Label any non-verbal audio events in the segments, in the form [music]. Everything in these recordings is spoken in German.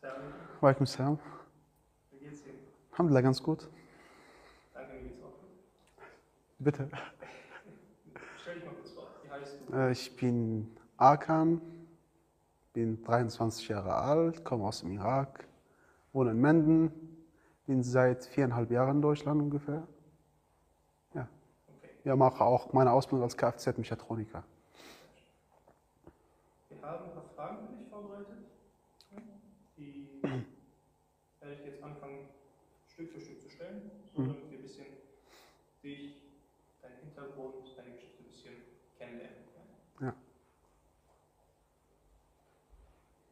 Servus, Walaikum salam. wie geht's dir? Alhamdulillah, ganz gut. Danke, mir geht's auch. Bitte. [laughs] Stell dich mal kurz vor, wie heißt du? Äh, Ich bin Arkan, bin 23 Jahre alt, komme aus dem Irak, wohne in Menden, bin seit viereinhalb Jahren in Deutschland ungefähr. Ja, mache auch meine Ausbildung als Kfz-Mechatroniker. wir haben ein paar Fragen für dich vorbereitet. Die werde ich jetzt anfangen, Stück für Stück zu stellen, so Mhm. damit wir ein bisschen dich, deinen Hintergrund, deine Geschichte ein bisschen kennenlernen können. Ja.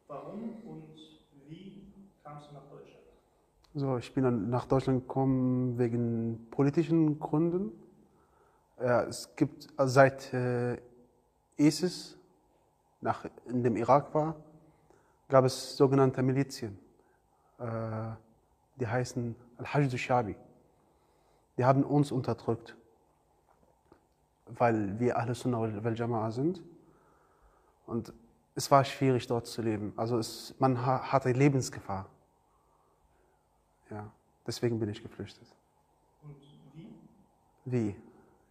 Warum und wie kamst du nach Deutschland? So, ich bin nach Deutschland gekommen wegen politischen Gründen. Ja, es gibt also seit äh, ISIS nach, in dem Irak war, gab es sogenannte Milizien. Äh, die heißen Al-Hajj al-Shabi. Die haben uns unterdrückt, weil wir alle Sunnah wal Jama'a sind. Und es war schwierig dort zu leben. Also es, man ha- hatte Lebensgefahr. Ja, deswegen bin ich geflüchtet. Und wie? Wie?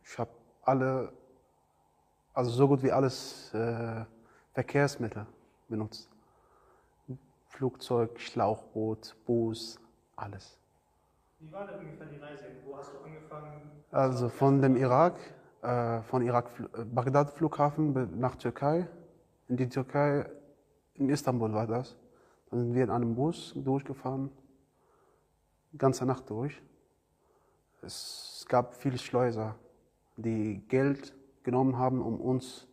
Ich habe alle, also so gut wie alles äh, Verkehrsmittel benutzt. Flugzeug, Schlauchboot, Bus, alles. Wie war denn ungefähr die Reise? Wo hast du angefangen? Also von dem Irak, äh, von Irak, äh, Bagdad Flughafen nach Türkei, in die Türkei, in Istanbul war das. Dann sind wir in einem Bus durchgefahren, ganze Nacht durch. Es gab viele Schleuser, die Geld genommen haben, um uns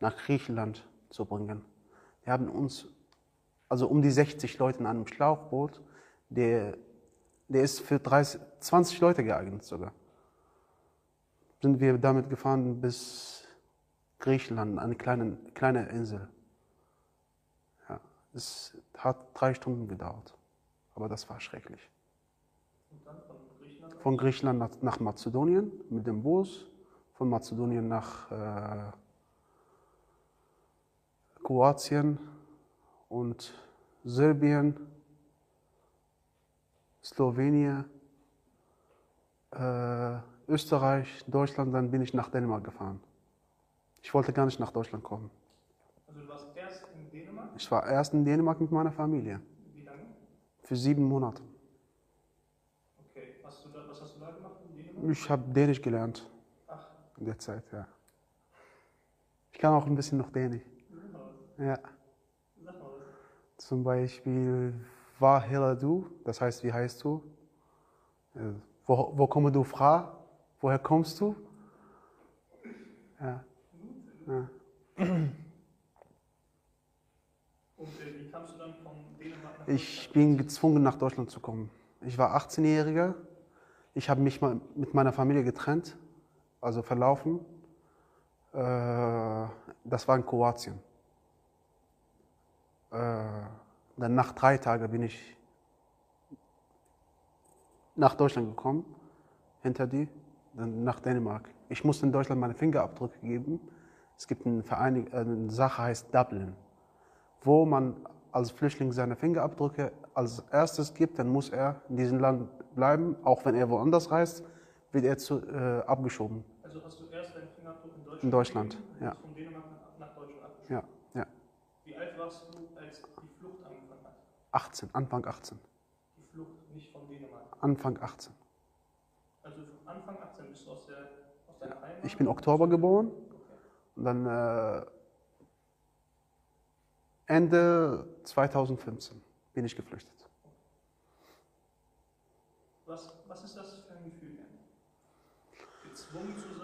nach Griechenland zu bringen. Die haben uns, also um die 60 Leute in einem Schlauchboot, der, der ist für 30, 20 Leute geeignet sogar sind wir damit gefahren bis Griechenland, eine kleine, kleine Insel. Ja, es hat drei Stunden gedauert, aber das war schrecklich. Und dann von Griechenland? Von Griechenland nach, nach Mazedonien mit dem Bus, von Mazedonien nach äh, Kroatien und Serbien, Slowenien, äh, Österreich, Deutschland, dann bin ich nach Dänemark gefahren. Ich wollte gar nicht nach Deutschland kommen. Also du warst erst in Dänemark? Ich war erst in Dänemark mit meiner Familie Wie lange? für sieben Monate. Okay. Hast du da, was hast du da gemacht in Dänemark? Ich habe Dänisch gelernt in der Zeit, ja. Ich kann auch ein bisschen noch Dänisch. Ja. Zum Beispiel, Waar heller du? Das heißt, wie heißt du? Äh, Wo, wo komme du fra? Woher kommst du? Ja. ja. Ich bin gezwungen, nach Deutschland zu kommen. Ich war 18-Jähriger. Ich habe mich mal mit meiner Familie getrennt, also verlaufen. Äh, Das war in Kroatien. Äh, Dann nach drei Tagen bin ich nach Deutschland gekommen, hinter die, dann nach Dänemark. Ich musste in Deutschland meine Fingerabdrücke geben. Es gibt eine, Vereinig äh, eine Sache, heißt Dublin wo man als Flüchtling seine Fingerabdrücke als erstes gibt, dann muss er in diesem Land bleiben. Auch wenn er woanders reist, wird er zu, äh, abgeschoben. Also hast du erst deinen Fingerabdruck in Deutschland? In Deutschland, ja. Von Dänemark nach, nach Deutschland abgeschoben. Ja, ja. Wie alt warst du, als die Flucht angefangen hat? 18, Anfang 18. Die Flucht nicht von Dänemark. Anfang 18. Also von Anfang 18 bist du aus, der, aus deiner Heimat? Ich bin Oktober geboren Okay. und dann äh, Ende 2015 bin ich geflüchtet. Was, was ist das für ein Gefühl? Gezwungen zu sein,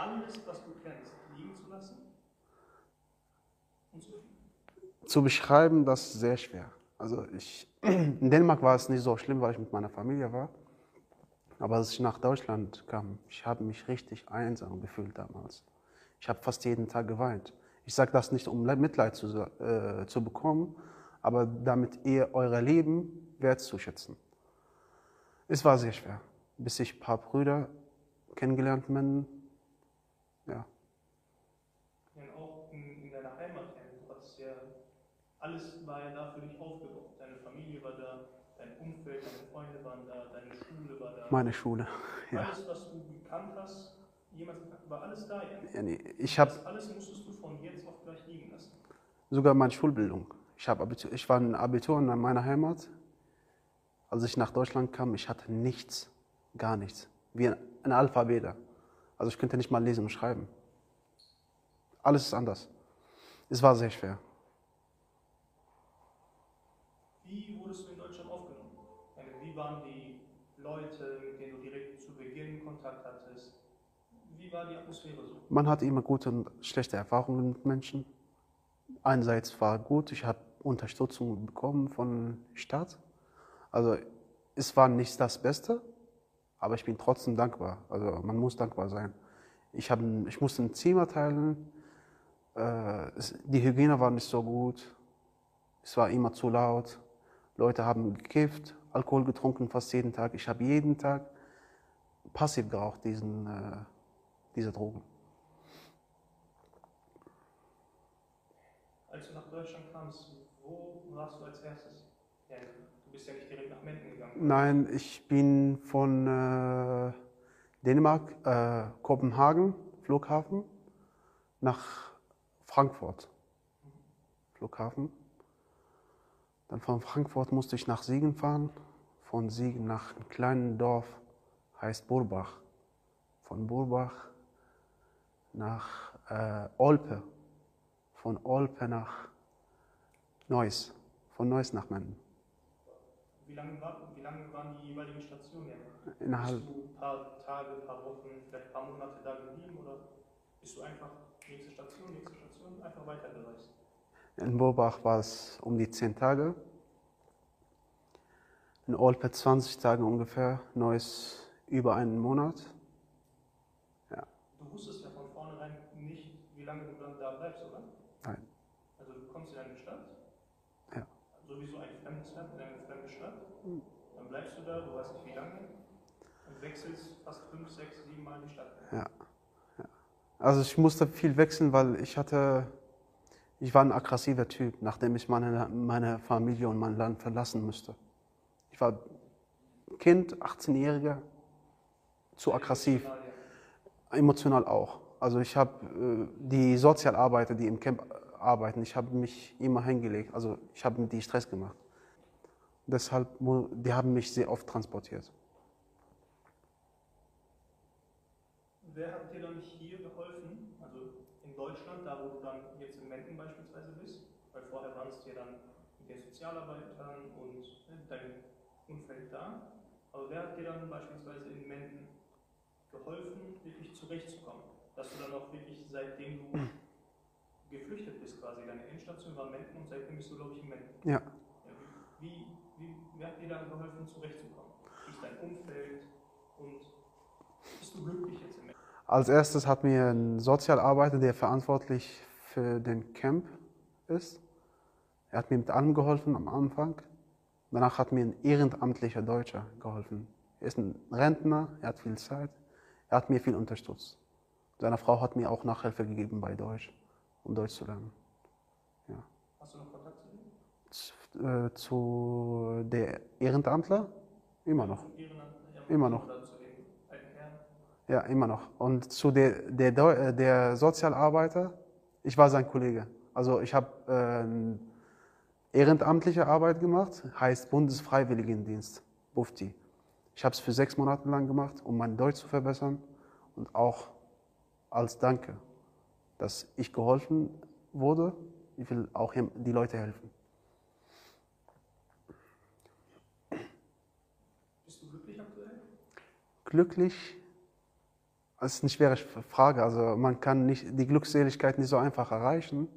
alles, was du kennst, liegen zu lassen und zu. Zu beschreiben, das ist sehr schwer. Also ich, in Dänemark war es nicht so schlimm, weil ich mit meiner Familie war. Aber als ich nach Deutschland kam, ich habe mich richtig einsam gefühlt damals. Ich habe fast jeden Tag geweint. Ich sage das nicht, um Mitleid zu, äh, zu bekommen, aber damit ihr euer Leben wertzuschätzen. Es war sehr schwer, bis ich ein paar Brüder kennengelernt habe, Ja. Ja, und auch in, in deiner Heimat, du hattest ja, alles war ja da für dich aufgebaut. Deine Familie war da, dein Umfeld, deine Freunde waren da, deine Schule war da. Meine Schule. Ja. Alles, was du gekannt hast, jemals war alles da, ja. Ja, nee, Ich Das alles musstest du von jetzt auf gleich liegen lassen. sogar meine Schulbildung. Ich, hab Abitur, ich war ein Abitur in meiner Heimat. Als ich nach Deutschland kam, ich hatte nichts, gar nichts. Wie ein, ein Alphabet. Also ich könnte nicht mal lesen und schreiben. Alles ist anders. Es war sehr schwer. Wie wurdest du in Deutschland aufgenommen? Wie waren die Leute, mit denen du direkt zu Beginn Kontakt hattest? Wie war die Atmosphäre so? Man hat immer gute und schlechte Erfahrungen mit Menschen. Einerseits war gut, ich habe Unterstützung bekommen von Staat. Also es war nicht das Beste, aber ich bin trotzdem dankbar. Also man muss dankbar sein. Ich, hab, ich musste ein Zimmer teilen. Äh, die Hygiene war nicht so gut. Es war immer zu laut. Leute haben gekifft, Alkohol getrunken fast jeden Tag. Ich habe jeden Tag passiv geraucht, diesen, äh, diese Drogen. Als du nach Deutschland kamst, wo warst du als erstes? Du bist ja nicht direkt nach Menden gegangen. Nein, ich bin von äh, Dänemark, äh, Kopenhagen, Flughafen, nach Frankfurt, Flughafen. Dann von Frankfurt musste ich nach Siegen fahren, von Siegen nach einem kleinen Dorf, heißt Burbach. Von Burbach nach äh, Olpe, von Olpe nach Neuss, von Neuss nach Menden. Wie lange, war, wie lange waren die jeweiligen Stationen? Ja? Innerhalb Bist du ein paar Tage, ein paar Wochen, vielleicht ein paar Monate da geblieben oder bist du einfach nächste Station, nächste Station, einfach weitergereist? In Burbach war es um die 10 Tage. In Olpe 20 Tage ungefähr. Neues über einen Monat. Du wusstest ja von vornherein nicht, wie lange du dann da bleibst, oder? Nein. Also du kommst in eine Stadt, Ja. sowieso ein fremdes Land, in eine bleibst du da, du weißt nicht wie lange und wechselst fast fünf, sechs, sieben Mal die Stadt. Also ich musste viel wechseln, weil ich hatte, ich war ein aggressiver Typ, nachdem ich meine, meine Familie und mein Land verlassen musste. Ich war Kind, 18-Jähriger, zu aggressiv. Emotional, ja. Emotional auch. Also ich habe äh, die Sozialarbeiter, die im Camp arbeiten, ich habe mich immer hingelegt. Also ich habe mit die Stress gemacht. Deshalb, die haben mich sehr oft transportiert. Wer hat dir dann hier geholfen, also in Deutschland, da wo du dann jetzt in Menden beispielsweise bist, weil vorher warst du ja dann mit den Sozialarbeitern und ne, deinem Umfeld da, aber wer hat dir dann beispielsweise in Menden geholfen, wirklich zurechtzukommen? Dass du dann auch wirklich, seitdem du [clears throat] geflüchtet bist quasi, deine Endstation war Menden und seitdem bist du, glaube ich, in Menden. Ja. Wer hat dir da geholfen, zurechtzukommen? Wie ist dein Umfeld und bist du glücklich jetzt in Menden? Als erstes hat mir ein Sozialarbeiter, der verantwortlich für den Camp ist, er hat mir mit allem geholfen am Anfang. Danach hat mir ein ehrenamtlicher Deutscher geholfen. Er ist ein Rentner, er hat viel Zeit, er hat mir viel unterstützt. Seine Frau hat mir auch Nachhilfe gegeben bei Deutsch, um Deutsch zu lernen. Hast du noch Kontakt zu ihm? Z- äh, Zu der Ehrenamtler? Immer noch. Immer noch. Ja, immer noch. Und zu der, der, Deu- äh, der Sozialarbeiter, ich war sein Kollege. Also ich habe äh, ehrenamtliche Arbeit gemacht, heißt Bundesfreiwilligendienst, BUFTI. Ich habe es für sechs Monate lang gemacht, um mein Deutsch zu verbessern und auch als Danke, dass ich geholfen wurde. Ich will auch die Leute helfen. Bist du glücklich aktuell? Glücklich, das ist eine schwere Frage. Also man kann nicht, die Glückseligkeit nicht so einfach erreichen,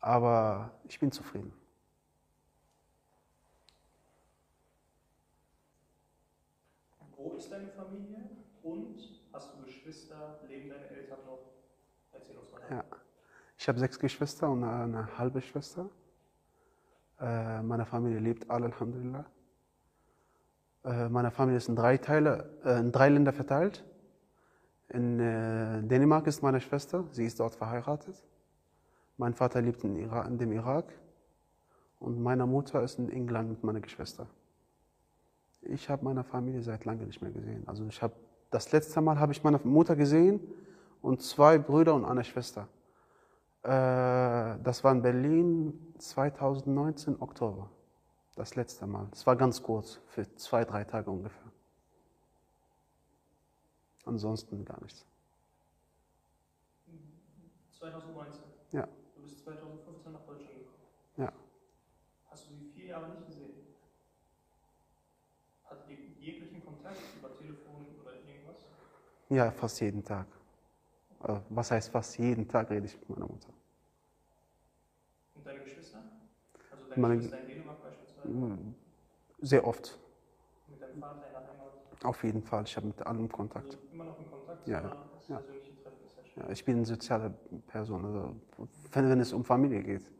aber ich bin zufrieden. Wo ist deine Familie? Und hast du Geschwister? Leben deine Eltern noch? Erzähl uns mal. Ja. Ich habe sechs Geschwister und eine halbe Schwester. Äh, meine Familie lebt alle, Alhamdulillah. Äh, meine Familie ist in drei Teile, äh, in drei Länder verteilt. In äh, Dänemark ist meine Schwester, sie ist dort verheiratet. Mein Vater lebt in, Ira in dem Irak und meine Mutter ist in England mit meiner Geschwister. Ich habe meine Familie seit langem nicht mehr gesehen. Also ich habe das letzte Mal habe ich meine Mutter gesehen und zwei Brüder und eine Schwester. Das war in Berlin 2019 Oktober. Das letzte Mal. Es war ganz kurz, für zwei, drei Tage ungefähr. Ansonsten gar nichts. 2019? Ja. Du bist 2015 nach Deutschland gekommen? Ja. Hast du sie vier Jahre nicht gesehen? Hat ihr jeglichen Kontakt über Telefon oder irgendwas? Ja, fast jeden Tag. Äh, Was heißt fast jeden Tag rede ich mit meiner Mutter. Und deine Geschwister? Also deine Meine- Geschwister in Dänemark? Sehr oft. Mit deinem Vater in Heimat? Auf jeden Fall. Ich habe mit allem Kontakt. Also immer noch in Kontakt? Ja, ja. ja. Ja, ich bin eine soziale Person. Also, wenn, wenn es um Familie geht,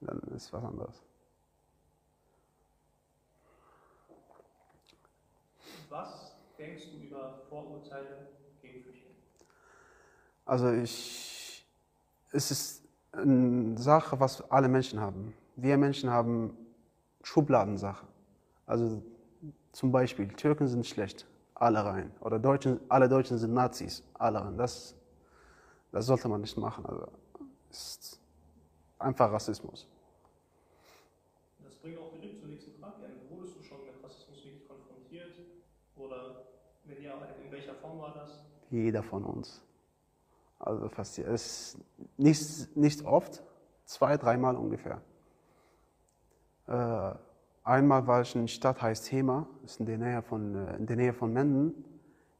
dann ist was anderes. Was denkst du über Vorurteile gegen Flüchtlinge? Also ich, es ist eine Sache, was alle Menschen haben. Wir Menschen haben Schubladensache. Also zum Beispiel, Türken sind schlecht, alle rein. Oder Deutschen, alle Deutschen sind Nazis, alle rein. Das, das sollte man nicht machen. Also ist einfach Rassismus. Das bringt auch direkt zur nächsten Frage. Wurdest du schon mit Rassismus wirklich konfrontiert? Oder wenn ja, in welcher Form war das? Jeder von uns. Also fast es ist nicht, nicht oft, zwei, dreimal ungefähr. Äh, einmal war ich in einer Stadt, heißt Hema, ist in der Nähe von, äh, in der Nähe von Menden.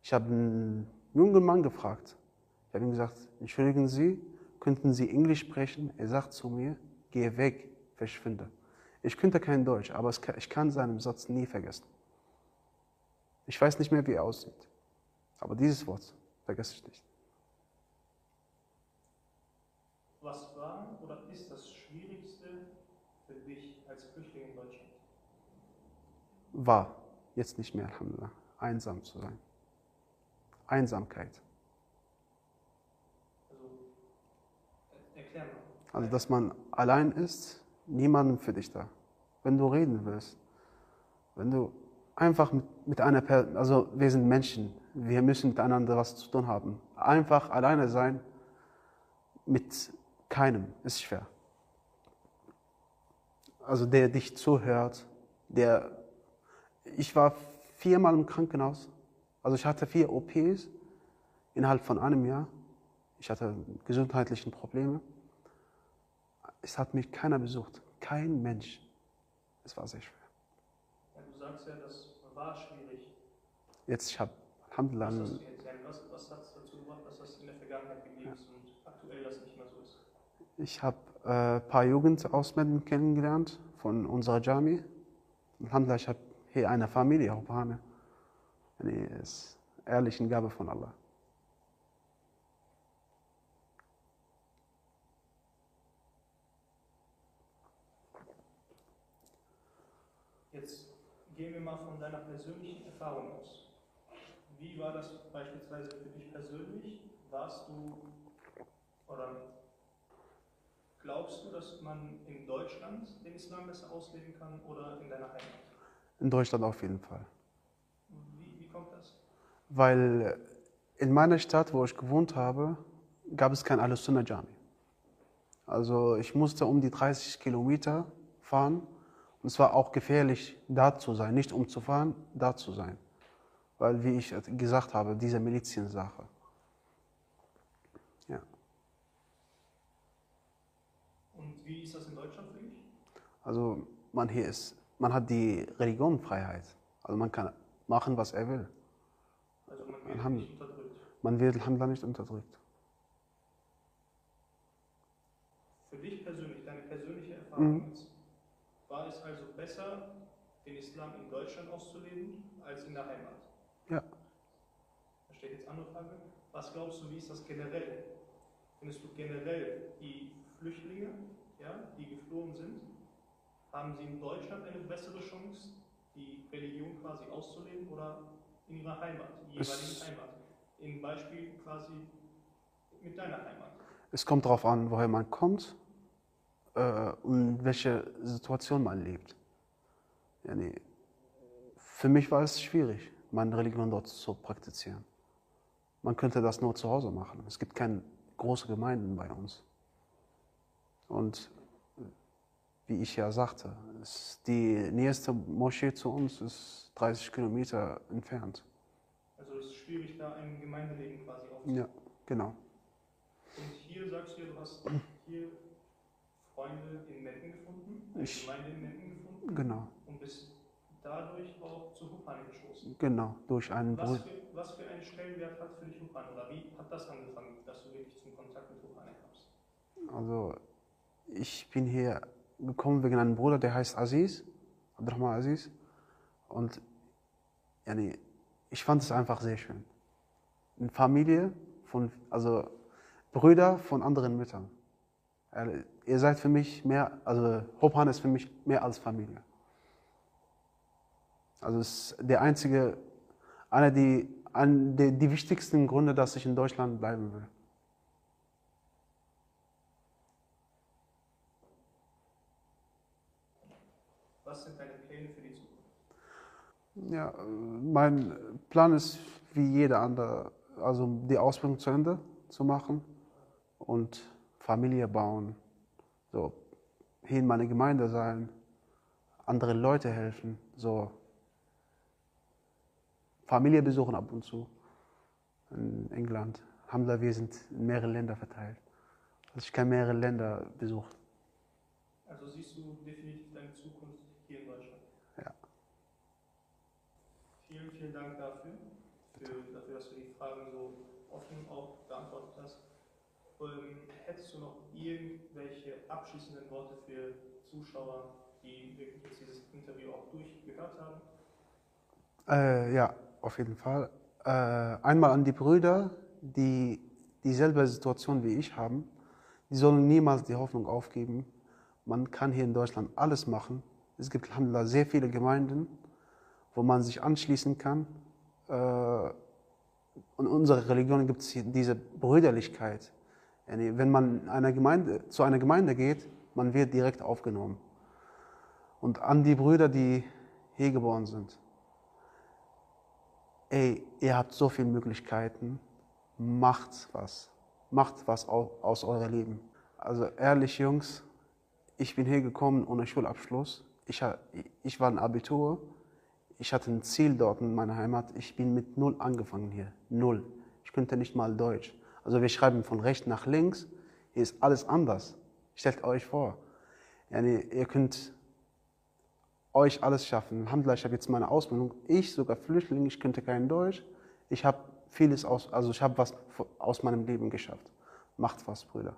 Ich habe einen jungen Mann gefragt. Ich habe ihm gesagt, entschuldigen Sie, könnten Sie Englisch sprechen? Er sagt zu mir, geh weg, verschwinde. Ich könnte kein Deutsch, aber ich kann seinen Satz nie vergessen. Ich weiß nicht mehr, wie er aussieht. Aber dieses Wort vergesse ich nicht. Was war oder ist das Schwierigste für dich als Flüchtling in Deutschland? War, jetzt nicht mehr, Alhamdulillah, einsam zu sein. Einsamkeit. Also, dass man allein ist, niemandem für dich da. Wenn du reden willst, wenn du einfach mit, mit einer Person, also wir sind Menschen, wir müssen miteinander was zu tun haben. Einfach alleine sein mit keinem ist schwer. Also der dich zuhört, der, ich war viermal im Krankenhaus, also ich hatte vier OPs innerhalb von einem Jahr. Ich hatte gesundheitliche Probleme. Es hat mich keiner besucht, kein Mensch. Es war sehr schwer. Ja, du sagst ja, das war schwierig. Jetzt, ich habe, Was Alhamdulillah, hast du jetzt? Ja, was, was hat es dazu gebracht, dass das in der Vergangenheit geblieben ist und aktuell das nicht mehr so ist? ich habe äh, ein paar Jugend aus Menden kennengelernt von unserer Jami. Alhamdulillah, ich habe hier eine Familie. Eine ist ehrliche Gabe von Allah. Jetzt gehen wir mal von deiner persönlichen Erfahrung aus. Wie war das beispielsweise für dich persönlich? Warst du oder glaubst du, dass man in Deutschland den Islam besser ausleben kann oder in deiner Heimat? In Deutschland auf jeden Fall. Wie, wie kommt das? Weil in meiner Stadt, wo ich gewohnt habe, gab es kein Al-Sunnah Jami. Also ich musste um die 30 Kilometer fahren und es war auch gefährlich, da zu sein. Nicht um zu fahren, da zu sein. Weil, wie ich gesagt habe, diese Miliziensache. Ja. Und wie ist das in Deutschland für dich? Also man hier ist, man hat die Religionenfreiheit. Also man kann machen, was er will. Also man wird Alhamd- nicht unterdrückt. Man wird Alhamdulillah nicht unterdrückt. Für dich persönlich, deine persönliche Erfahrung Mhm. jetzt, war es also besser, den Islam in Deutschland auszuleben, als in der Heimat? Ja. Da steht jetzt andere Frage. Was glaubst du, wie ist das generell? Findest du generell die Flüchtlinge, ja, die geflohen sind, haben sie in Deutschland eine bessere Chance, die Religion quasi auszuleben oder in ihrer Heimat, die jeweiligen Heimat? Im Beispiel quasi mit deiner Heimat? Es kommt darauf an, woher man kommt äh, und welche Situation man lebt. Ja, nee. Für mich war es schwierig, meine Religion dort zu praktizieren. Man könnte das nur zu Hause machen. Es gibt keine großen Gemeinden bei uns. Und wie ich ja sagte, die nächste Moschee zu uns ist 30 Kilometer entfernt. Also es ist schwierig, da ein Gemeindeleben quasi aufzubauen. Ja, genau. Und hier sagst du, du hast hier Freunde in Metten gefunden, eine Ich- Gemeinde in Metten gefunden Genau, und bist dadurch auch zu Hupan gestoßen. genau. Durch einen Was Bruder. für, was für einen Stellenwert hat für dich Hupan oder wie hat das angefangen, dass du wirklich zum Kontakt mit Hupan kamst? Also, ich bin hier gekommen wegen einem Bruder, der heißt Aziz, Abdurrahman Aziz. Und yani, ich fand es einfach sehr schön. Eine Familie von, also Brüder von anderen Müttern. Ihr seid für mich mehr, also Hopan ist für mich mehr als Familie. Also es ist der einzige, einer die, ein, der, die wichtigsten Gründe, dass ich in Deutschland bleiben will. Was sind deine Pläne für die Zukunft? Ja, äh, mein Plan ist wie jeder andere, also die Ausbildung zu Ende zu machen und Familie bauen, so hier in meiner Gemeinde sein, andere Leute helfen, so Familie besuchen ab und zu in England. Alhamdulillah, wir sind in mehrere Länder verteilt. Also ich kann mehrere Länder besuchen. Also siehst du definitiv deine Zukunft hier in Deutschland? Ja. Vielen, vielen Dank dafür, für, dafür, dass du die Fragen so offen auch beantwortet hast. Ähm, hättest du noch irgendwelche abschließenden Worte für Zuschauer, die wirklich jetzt dieses Interview auch durchgehört haben? Äh, ja, auf jeden Fall. Äh, einmal an die Brüder, die dieselbe Situation wie ich haben. Die sollen niemals die Hoffnung aufgeben. Man kann hier in Deutschland alles machen. Es gibt Alhamdulillah sehr viele Gemeinden, wo man sich anschließen kann. Äh, und in unserer Religion gibt es diese Brüderlichkeit. Wenn man einer Gemeinde, zu einer Gemeinde geht, man wird direkt aufgenommen. Und an die Brüder, die hier geboren sind ey, ihr habt so viele Möglichkeiten, macht was. Macht was au- aus eurem Leben. Also ehrlich, Jungs, ich bin hier gekommen ohne Schulabschluss. Ich, ich war ein Abitur. Ich hatte ein Ziel dort in meiner Heimat. Ich bin mit Null angefangen hier. Null. Ich könnte nicht mal Deutsch. Also wir schreiben von rechts nach links. Hier ist alles anders. Stellt euch vor. Yani, ihr könnt euch alles schaffen. Alhamdulillah, ich habe jetzt meine Ausbildung. Ich, sogar Flüchtling, ich könnte kein Deutsch. Ich habe vieles aus, also ich habe was aus meinem Leben geschafft. Macht was, Brüder.